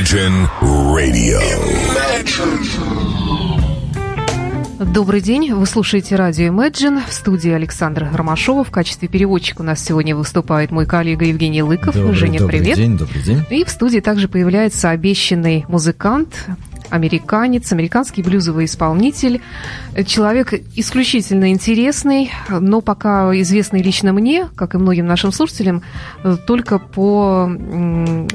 Imagine Radio. Добрый день, вы слушаете радио Imagine. В студии Александр Ромашова. В качестве переводчика у нас сегодня выступает мой коллега Евгений Лыков. Добрый, Женя, добрый привет. день, добрый день. И в студии также появляется обещанный музыкант, американец, американский блюзовый исполнитель, человек исключительно интересный, но пока известный лично мне, как и многим нашим слушателям, э, только по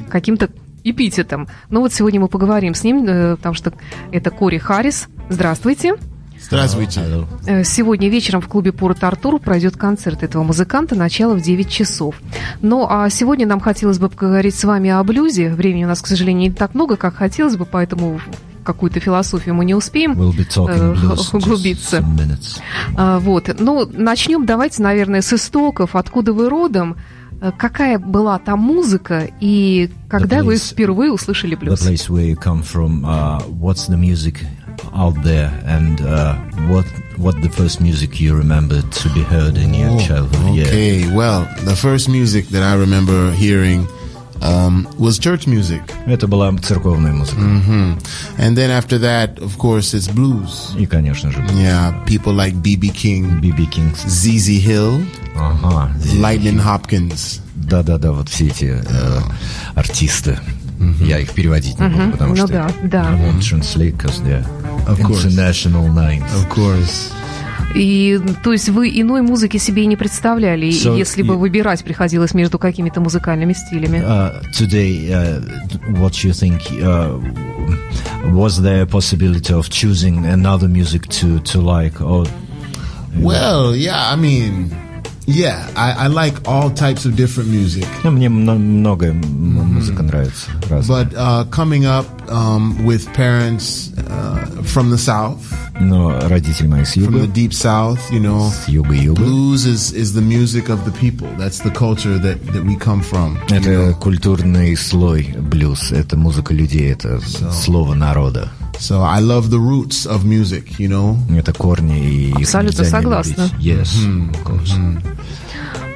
каким-то эпитетам. Но вот сегодня мы поговорим с ним, э, потому что это Кори Харрис. Здравствуйте. Здравствуйте. Э, Сегодня вечером в клубе Порт Артур пройдет концерт этого музыканта, начало в 9 часов. Ну, а сегодня нам хотелось бы поговорить с вами о блюзе. Времени у нас, к сожалению, не так много, как хотелось бы, поэтому какую-то философию мы не успеем We'll э, blues in just углубиться. А, Вот. Ну, начнем давайте, наверное, с истоков. Откуда вы родом? Э, Какая была там музыка и когда вы place- впервые услышали The блюз? place where you come from, uh, what's the music out there, and uh, what what the first music you remember to be heard in your Oh, childhood? Yeah. okay, well, the first music that I remember hearing um, was church music. Это была церковная музыка. hmm And then after that, of course, it's blues. И, конечно же, Yeah, people like B.B. King, Биби Кингс. ZZ Hill, Ага. Lightning Hopkins. Да-да-да, вот все эти э, артисты. Я их переводить не буду, потому Ну что... да, да. I won't translate, 'cause they're Of course. international names. Of course. И, то есть, вы иной музыки себе и не представляли, So, если бы you- выбирать приходилось между какими-то музыкальными стилями? Uh, today, uh, what you think? Uh, was there a possibility of choosing another music to, to like? Or Well, yeah, I mean, yeah, I, I like all types of different music. Ну, мне мно- много м- музыка нравится. разная. But uh, coming up um, with parents uh, from the South, Но родители мои с from the юга, deep South, you know, с юга-юга. blues is, is the music of the people. That's the culture that, that we come from. you Это know. культурный слой блюз, это музыка людей, это слово народа. So I love the roots of music, you know. Это корни и их Абсолютно нельзя не согласна. любить. Yes, of course.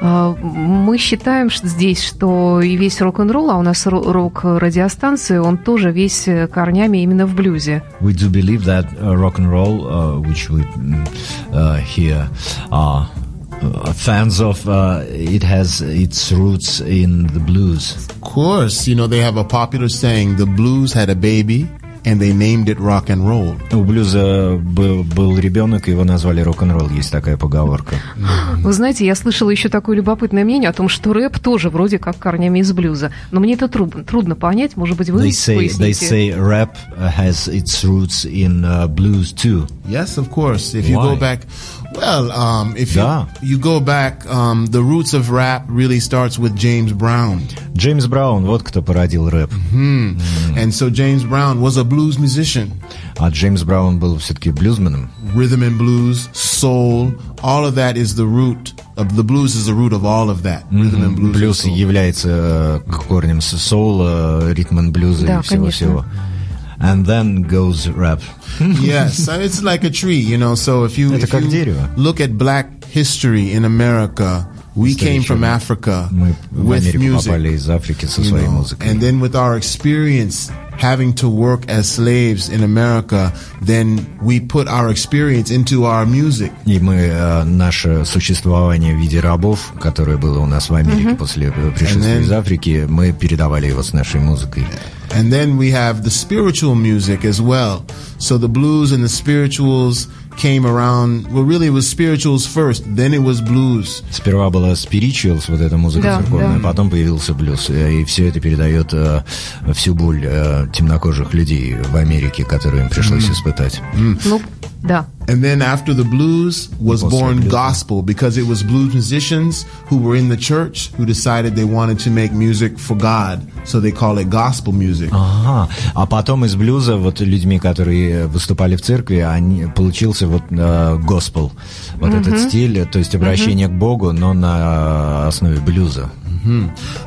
А, Мы считаем что здесь, что и весь рок-н-ролл, а у нас ро- рок-радиостанция, он тоже весь э, корнями именно в блюзе. We do believe that uh, rock and roll, uh, which we mm, uh, hear, are uh, fans of. Uh, it has its roots in the blues. Of course, you know, they have a popular saying, the blues had a baby And they named it rock and roll. У блюза был, был ребенок, его назвали рок-н-ролл. Есть такая поговорка. Вы знаете, я слышала еще такое любопытное мнение о том, что рэп тоже вроде как корнями из блюза. Но мне это трудно, трудно понять. Может быть, вы They say they поясните? say rap has its roots in uh, blues too. Yes, of course. If you Why? go back, well, um, if Да. you, you go back, um, the roots of rap really starts with James Brown. Джеймс Браун, вот кто породил рэп. And so James Brown was a blues musician. А Джеймс Браун был все-таки блюзменом. Rhythm and blues, soul, all of that is the root of the blues is the root of all of that. Rhythm and blues. and Блюз soul. является э, корнем с- соула, ритм блюза Да, и всего-всего. and then goes rap. yes, and it's like a tree, you know. So if you, if you look at black history in America, we История came from черная. Africa Мы в with Америку music. попали из Африки со you своей know, музыкой. and then with our experience having to work as slaves in America, then we put our experience into our music. И мы, э, наше существование в виде рабов, которое было у нас в Америке после э, пришествия And then- из Африки, мы передавали его с нашей музыкой. And then we have the spiritual music as well. So the blues and the spirituals Came around. Well, really, it was spirituals first, then it was blues. Сперва была spirituals, вот эта музыка Да, церковная, да. потом появился блюз. Э, И все это передает э, всю боль э, темнокожих людей в Америке, которую им пришлось испытать. Ну, да. And then after the blues was После born блюза. gospel because it was blues musicians who were in the church who decided they wanted to make music for God. So they call it gospel music. Ага. А потом из блюза, вот людьми, которые выступали в церкви, они, получился вот э, госпел. Вот этот стиль, то есть обращение к Богу, но на основе блюза.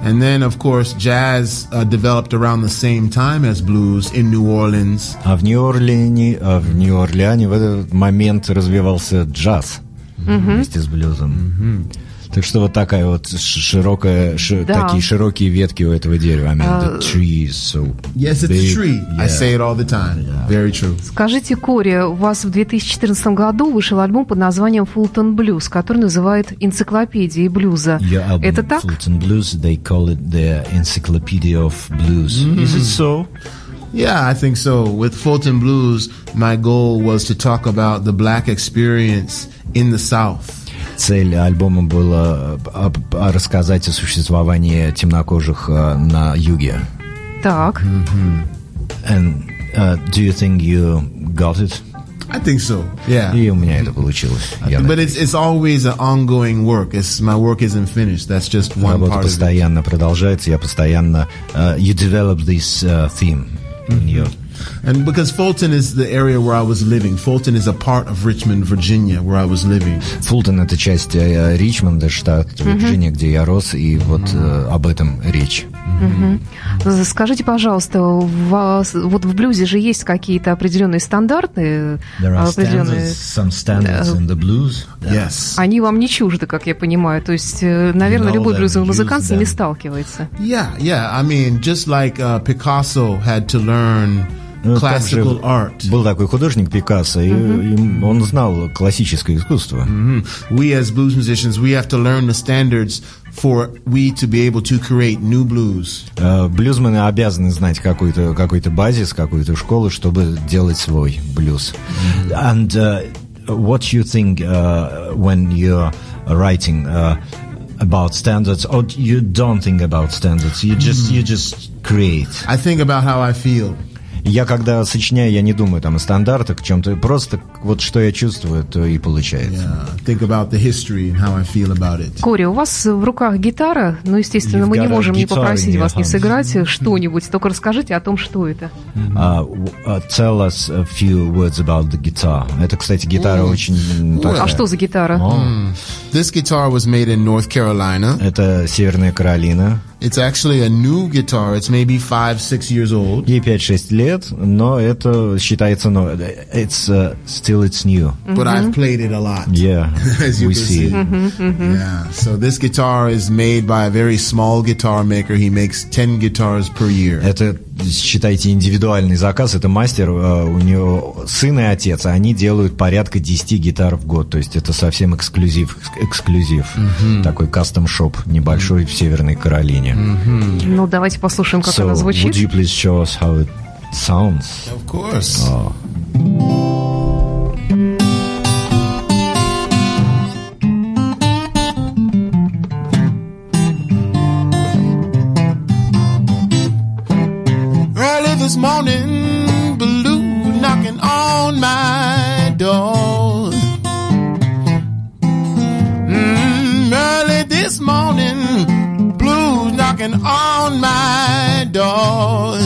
And then, of course, jazz uh, developed around the same time as blues in New Orleans. А в Нью-Орлеане, а в Нью-Орлеане в этот момент развивался джаз вместе с блюзом. Так что вот такая вот широкая, ши- Да. такие широкие ветки у этого дерева. I mean, А, the tree is so Yes, it's big. a tree. I Yeah. say it all the time. Very true. Скажите, Кори, у вас в 2014 году вышел альбом под названием «Фултон Блюз», который называют «Энциклопедией блюза». Your album, Это так? Fulton Blues, they call it the Encyclopedia of Blues. Is it so? Yeah, I think so. With Fulton Blues, my goal was to talk about the black experience in the South. Цель альбома была э, рассказать о существовании темнокожих э, на юге. Так. And uh, do you think you got it? I think so. Yeah. И у меня это получилось. Я But it's it's always an ongoing work. It's my work isn't finished. That's just one Работа part of it. постоянно продолжается. Я постоянно... uh, you develop this uh, theme in your... And because Fulton is the area where I was living, Fulton is a part of Richmond, Virginia, where I was living. Фултон — это часть э, Ричмонда, штат Вирджиния, где я рос, и вот э, об этом речь. Скажите, пожалуйста, у вас, вот в блюзе же есть какие-то определенные стандарты, There are определенные... standards, some standards in the blues. Yes. Они вам не чужды, как я понимаю. То есть, э, наверное, know любой блюзовый музыкант с ними сталкивается. Yeah, yeah. I mean, just like uh, Picasso had to learn classical art. Был такой художник Пикассо, и, и он знал классическое искусство. Mhm. We as blues musicians, we have to learn the standards for we to be able to create new blues. Э, Блюзмены обязаны знать какой-то какой базис, какую-то школу, чтобы делать свой блюз. And uh, what you think uh, when you're writing uh, about standards, or you don't think about standards? You just you just create. I think about how I feel. Я когда сочиняю, я не думаю там о стандартах, чем-то просто вот что я чувствую, то и получается. Yeah. Кори, у вас в руках гитара, ну, естественно, You've мы не можем не попросить вас не сыграть что-нибудь, только расскажите о том, что это. Uh, w- uh, tell us a few words about the guitar. Это, кстати, гитара очень такая. А что за гитара? This guitar was made in North Carolina. Это Северная Каролина. It's actually a new guitar. It's maybe five, six years old. Ей 5-6 лет, но это считается, но it's uh, still it's new. But I've played it a lot. Yeah, As you we can see. see. it. Yeah. So this guitar is made by a very small guitar maker. He makes 10 guitars per year. Это, считайте, индивидуальный заказ. Это мастер, э, у него сын и отец, а они делают порядка 10 гитар в год. То есть это совсем эксклюзив, эксклюзив. Такой кастом-шоп небольшой в Северной Каролине. Ну, давайте послушаем, как so, она звучит. would you please show us how it sounds? Of course. Early morning, blue knocking on my door. Mm, early this morning, blues knocking on my door.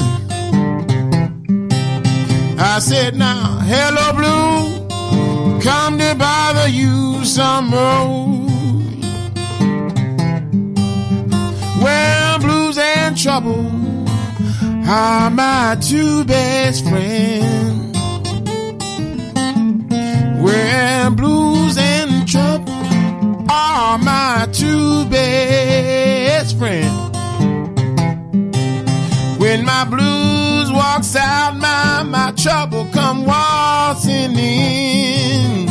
I said, now, hello, blue, come to bother you some more. Are my two best friends. Well, blues and trouble are my two best friends. When my blues walks out, my my trouble come waltzing in.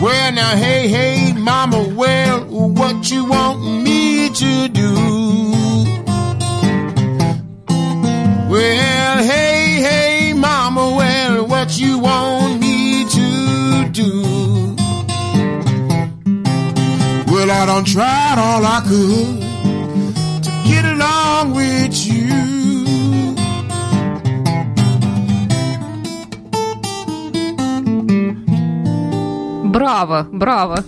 Well, now, hey, hey, mama, well, what you want me to do? Well, hey, hey, mama, well, what you want me to do? Well, I done tried all I could to get along with you. Браво, браво.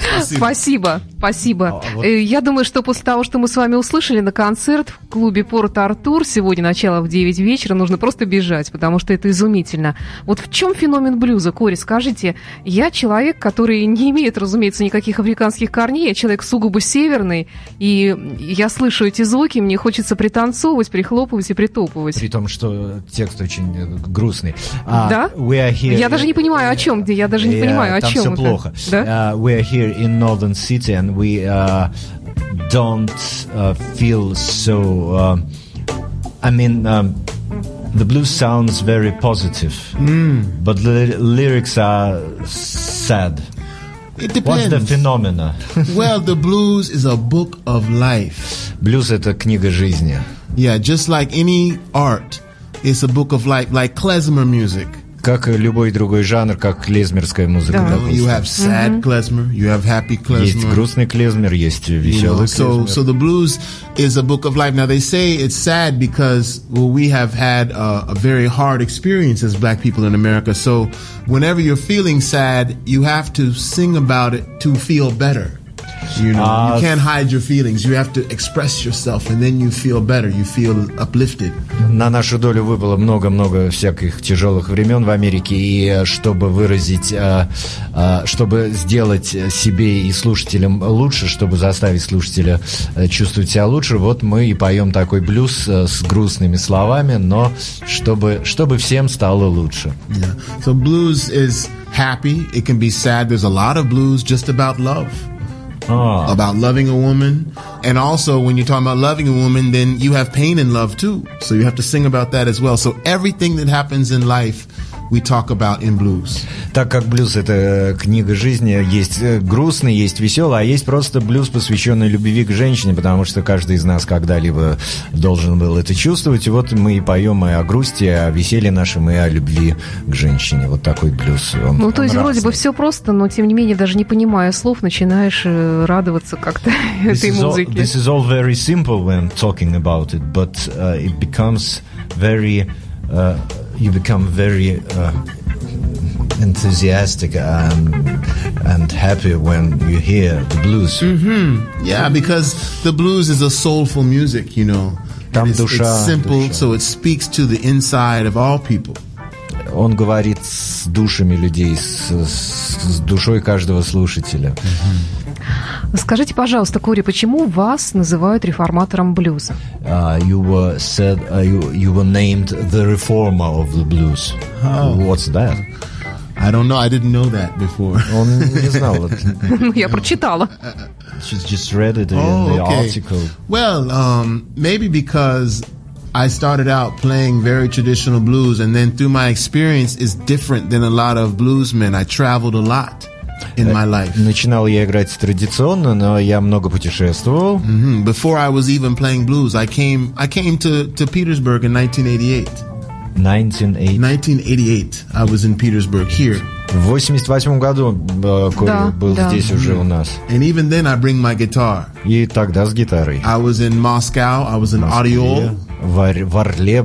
Спасибо. Спасибо. А, вот- Э, Я думаю, что после того, что мы с вами услышали на концерт в клубе Порт Артур, сегодня начало в 9 вечера, нужно просто бежать, потому что это изумительно. Вот в чем феномен блюза, Кори, скажите? Я человек, который не имеет, разумеется, никаких африканских корней, я человек сугубо северный, и я слышу эти звуки, мне хочется пританцовывать, прихлопывать и притопывать. При том, что текст очень грустный. А, Да? we are here- Я даже не понимаю, о чем, я даже не Э, понимаю, о там чем все это. плохо. Да? Uh, we are here in Northern City and we uh, don't uh, feel so. Uh, I mean, um, the blues sounds very positive, but the lyrics are sad. It What's the depends. phenomena? well, the blues is a book of life. Блюз это книга жизни. Yeah, just like any art, it's a book of life, like klezmer music. Как и любой другой жанр, как клезмерская музыка. Да. допустим. You have sad klezmer, you have happy Есть klezmer. грустный клезмер, есть You know, веселый so, клезмер. so the blues is a book of life. Now they say it's sad because well, we have had a, a very hard experience as black people in America. So whenever you're feeling sad, you have to sing about it to feel better. You know, Ah. you can't hide your feelings. You have to express yourself, and then you feel better. You feel uplifted. На нашу долю выпало много-много всяких тяжелых времен в Америке, и э, чтобы выразить, э, э, чтобы сделать себе и слушателям лучше, чтобы заставить слушателя чувствовать себя лучше, вот мы и поем такой блюз с грустными словами, но чтобы, чтобы всем стало лучше. Yeah. So blues is happy. It can be sad. There's a lot of blues just about love. А, about loving a woman. And also, when you're talking about loving a woman, then you have pain in love too. So you have to sing about that as well. So everything that happens in life, we talk about in blues. Так как блюз это э, книга жизни, есть э, грустный, есть веселый, а есть просто блюз, посвященный любви к женщине, потому что каждый из нас когда-либо должен был это чувствовать. И вот мы и поем и о грусти, и о веселье нашем, и о любви к женщине. Вот такой блюз. Он- Ну, то он есть вроде бы разный. все просто, но тем не менее, даже не понимая слов, начинаешь э, радоваться как-то этой all- музыке. this is all very simple when talking about it, but uh, it becomes very, uh, you become very uh, enthusiastic and, and happy when you hear the blues. Yeah, because the blues is a soulful music, you know. Там And it's, душа, it's simple, душа. so it speaks to the inside of all people. Он говорит с душами людей, с, с- с душой каждого слушателя. Скажите, пожалуйста, Кори, почему вас называют реформатором блюза? Uh, you were said uh, you, you were named the reformer of the blues. What's that? I don't know. I didn't know that before. Он не знал. это. Ну, я прочитала. Just, just read it in Oh, the okay. article. Well, um, maybe because I started out playing very traditional blues, and then through my experience is different than a lot of bluesmen. I traveled a lot in my life. Начинал я играть традиционно, но я много путешествовал. Mhm. Before I was even playing blues, I came I came to, to Petersburg in 1988. 1980. 1988, I was in Petersburg here, В 88 году э, Кори Да, был да. здесь уже у нас. and even then I bring my guitar. И тогда с гитарой. I was in Moscow. I was in Audiol. В, Ор- в Орле.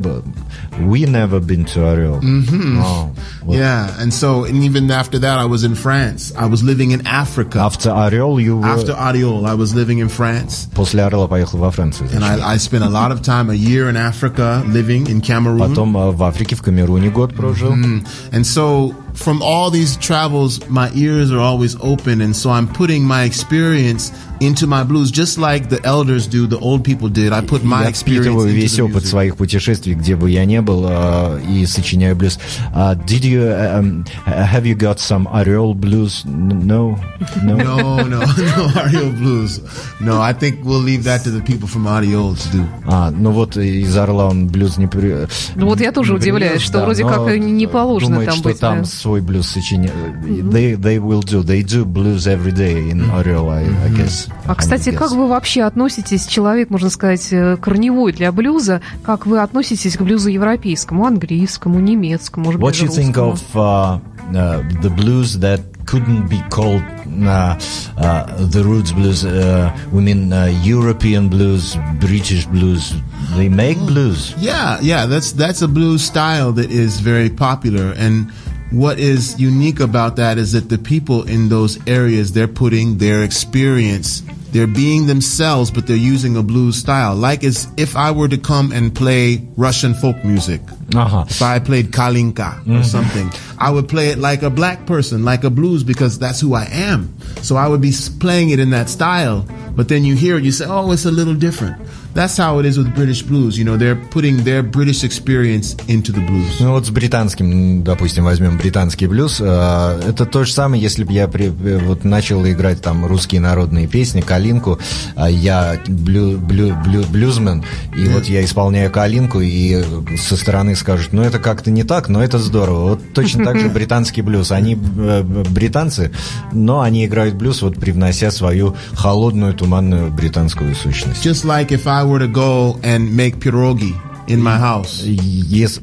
был. We never been to Орел. О, вот. Yeah, and so and even after that, I was in France. I was living in Africa. After Орел, you were- After Audiol, I was living in France. После Орла поехал во Францию. And зачем? I, I spent a lot of time, a year in Africa, living in Cameroon. Потом э, в Африке, в Камеруне год прожил. And so, from all these travels, my ears are always open. And so, I'm putting my experience into my blues, just like the elders do, the old people did. I put my Я experience впитываю into весь the опыт music. своих путешествий, где бы я не был, э, и сочиняю блюз. Uh, did you, um, have you got some Орел blues? N- No? No? No, no, no Audio blues. No, I think we'll leave that to the people from Audiol to do. А, ну вот из Орла он блюз не при... Ну вот я тоже не удивляюсь, привез, что да, вроде но как и не положено думает, там что быть. там да. Свой блюз сочиняют. They, they will do. They do blues every day in Орел, I, I guess. А, кстати, I как guess. вы вообще относитесь, человек, можно сказать, э, корневой для блюза, как вы относитесь к блюзу европейскому, английскому, немецкому, может What быть, you даже think русскому? of uh, uh, the blues that couldn't be called uh, uh, the roots blues? Uh, we mean uh, European blues, British blues. They make blues. Yeah, yeah, that's that's a blues style that is very popular, and what is unique about that is that the people in those areas they're putting their experience they're being themselves but they're using a blues style. Like as if i were to come and play russian folk music. Uh-huh. if i played kalinka mm-hmm. or something i would play it like a black person like a blues because that's who i am. So i would be playing it in that style. But then you hear it you say oh it's a little different. That's how it is with british blues you know they're putting their british experience into the blues Ну вот с британским, допустим, возьмем британский блюз. э, Это то же самое, если бы я при- э, вот начал играть там русские народные песни, калинку, а я блю, блю, блю- блюзмен, и вот я исполняю калинку, и со стороны скажут, ну это как-то не так, но это здорово. Вот точно так же британский блюз. Они э, британцы, но они играют блюз, вот привнося свою холодную, туманную британскую сущность. Just like if I were to go and make pierogi in my house Yes.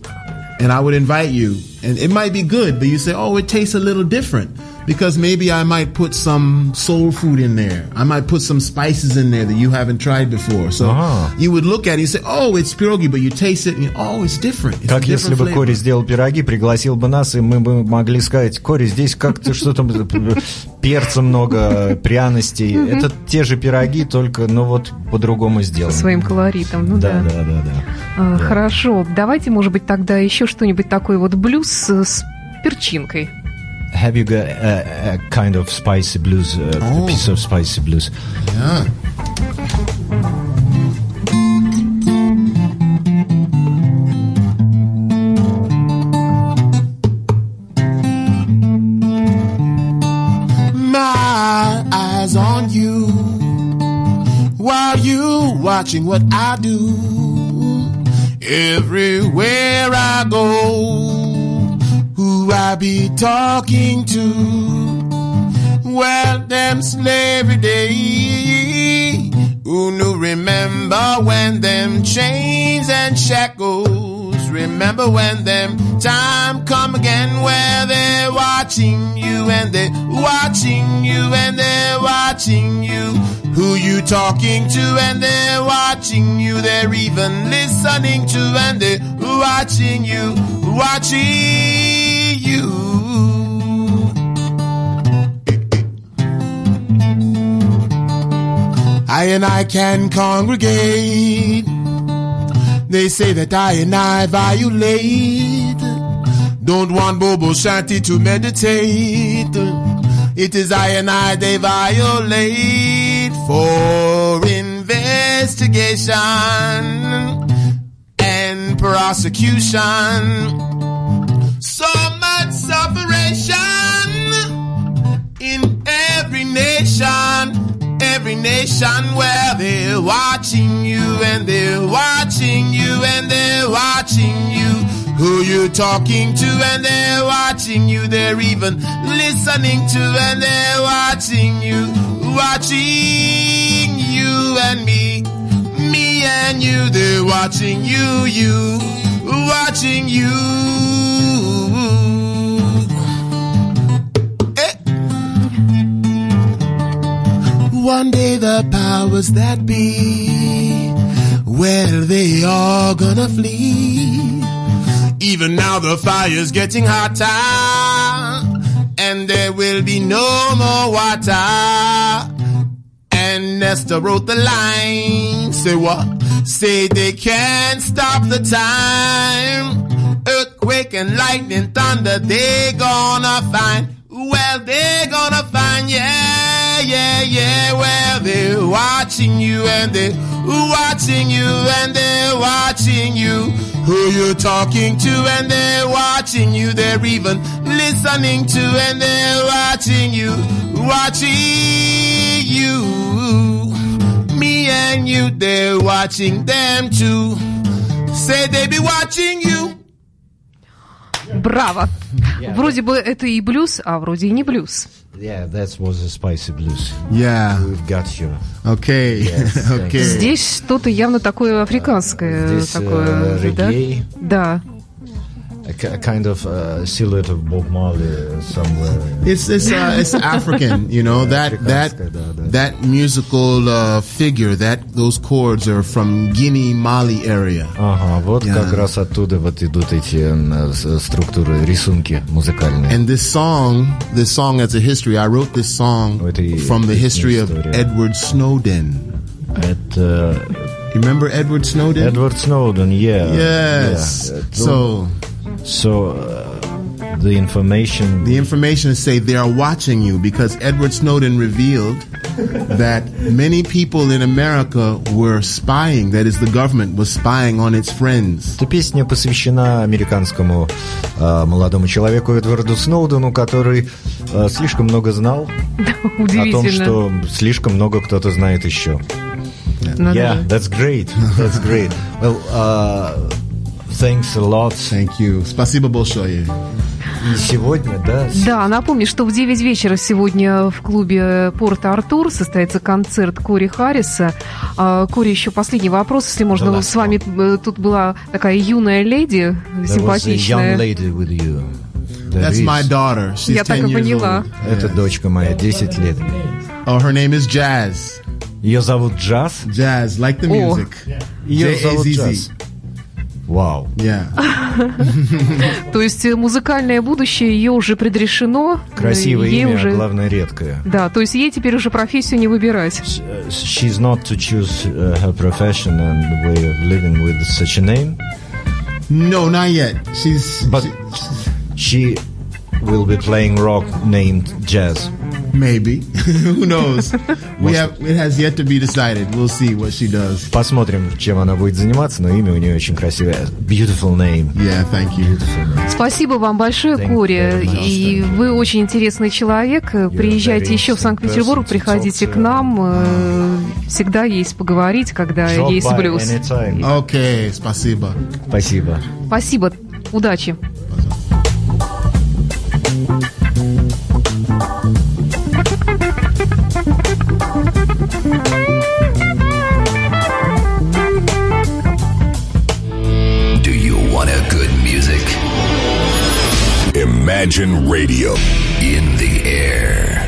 and I would invite you and it might be good, but you say, oh, it tastes a little different because maybe I might put some soul food in there. I might put some spices in there that you haven't tried before. So Ah. you would look at it and say, oh, it's pierogi, but you taste it and you, oh, it's different. It's Как если different бы flavor. Кори сделал пироги, пригласил бы нас, и мы бы могли сказать, Кори, здесь как-то что-то перца много, пряностей. Это те же пироги, только, ну вот, по-другому сделаны. Своим колоритом, ну да. Да, да, да, да. А. Хорошо, давайте, может быть, тогда еще что-нибудь такой вот блюз с, с перчинкой. Have you got a, a kind of spicy blues, a Oh. piece of spicy blues? Yeah. My eyes on you while you watching what I do. Everywhere I go, who I be talking to. Well, them slavery day. Who knew remember when them chains and shackles? Remember when them time come again where they're watching you and they're watching you and they're watching you. Who you talking to and they're watching you. They're even listening to and they're watching you, watching I and I can congregate. They say that I and I violate. Don't want Bobo Shanti to meditate. It is I and I they violate for investigation and prosecution. So much sufferation in every nation, every nation where they're watching you and they're watching you and they're watching you. Who you talking to and they're watching you. They're even listening to and they're watching you, watching you and me, me and you. They're watching you, you, watching you. One day the powers that be, well, they are gonna flee. Even now the fire's getting hotter, and there will be no more water. And Nestor wrote the line. Say what? Say they can't stop the time. Earthquake and lightning, thunder, they gonna find. Well, they gonna find, yeah, yeah, yeah. Well, they're watching you and they're watching you and they're watching you. Who you talking to and they're watching you. They're even listening to and they're watching you, watching you. Me and you, they're watching them too. Say they be watching you. Браво! Вроде бы это и блюз, а вроде и не блюз. Yeah, that was a spicy blues. Yeah. We've got you. Okay. Yes, okay. Здесь что-то явно такое африканское. Здесь, такое, э, да? Да. a ki- kind of uh, silhouette of Bob Marley somewhere. It's it's uh, it's African, you know that that Afrikaanska, да, да. that musical uh, figure that those chords are from Guinea Mali area. Ага, вот Yeah. как раз оттуда вот идут эти м, с- структуры, рисунки музыкальные. And this song, this song has a history. I wrote this song Oh, это и- from the history of история. Edward Snowden. Это You remember Edward Snowden? Эдвард Сноуден, yeah. Yes. yeah. So So, uh, the information... the information say they are watching you because Edward Snowden revealed that many people in America were spying. That is, the government was spying on its friends. Эта песня посвящена американскому э, молодому человеку Эдварду Сноудену, который э, слишком много знал о том, Удивительно. что слишком много кто-то знает еще. Ну Yeah, да. that's great. That's great. Well, uh, thanks a lot. Thank you. Спасибо большое. И сегодня, да, Да, напомню, что в 9 вечера сегодня в клубе Порт-Артур состоится концерт Кори Харриса. А, Кори, еще последний вопрос, если можно. Да, с вами э, тут была такая юная леди, there was a young симпатичная. lady with you. There That's is. my daughter. She's Я так 10 и поняла. Это дочка моя, 10 лет. Oh, her name is Jazz. Ее зовут Джаз. Jazz, like the Oh. music. Ее зовут. Джаз. Вау. Yeah. То есть э, музыкальное будущее ее уже предрешено. Красивое ей имя, уже... главное редкое. Да, то есть ей теперь уже профессию не выбирать. She's not to choose uh, her profession and the way of living with such a name, No, not yet. She's but she will be playing rock named Jazz. Maybe. Who knows? we have. It has yet to be decided. We'll see what she does. Посмотрим, чем она будет заниматься, но имя у нее очень красивое. Beautiful name. Yeah. Thank you. Спасибо вам большое, Кори. И вы очень интересный человек. Приезжайте еще в Санкт-Петербург, приходите к нам. Э, Всегда есть поговорить, когда Drop есть блюз. anytime. Okay. Spasiba. Спасибо. Спасибо. Удачи. Imagine Radio in the air.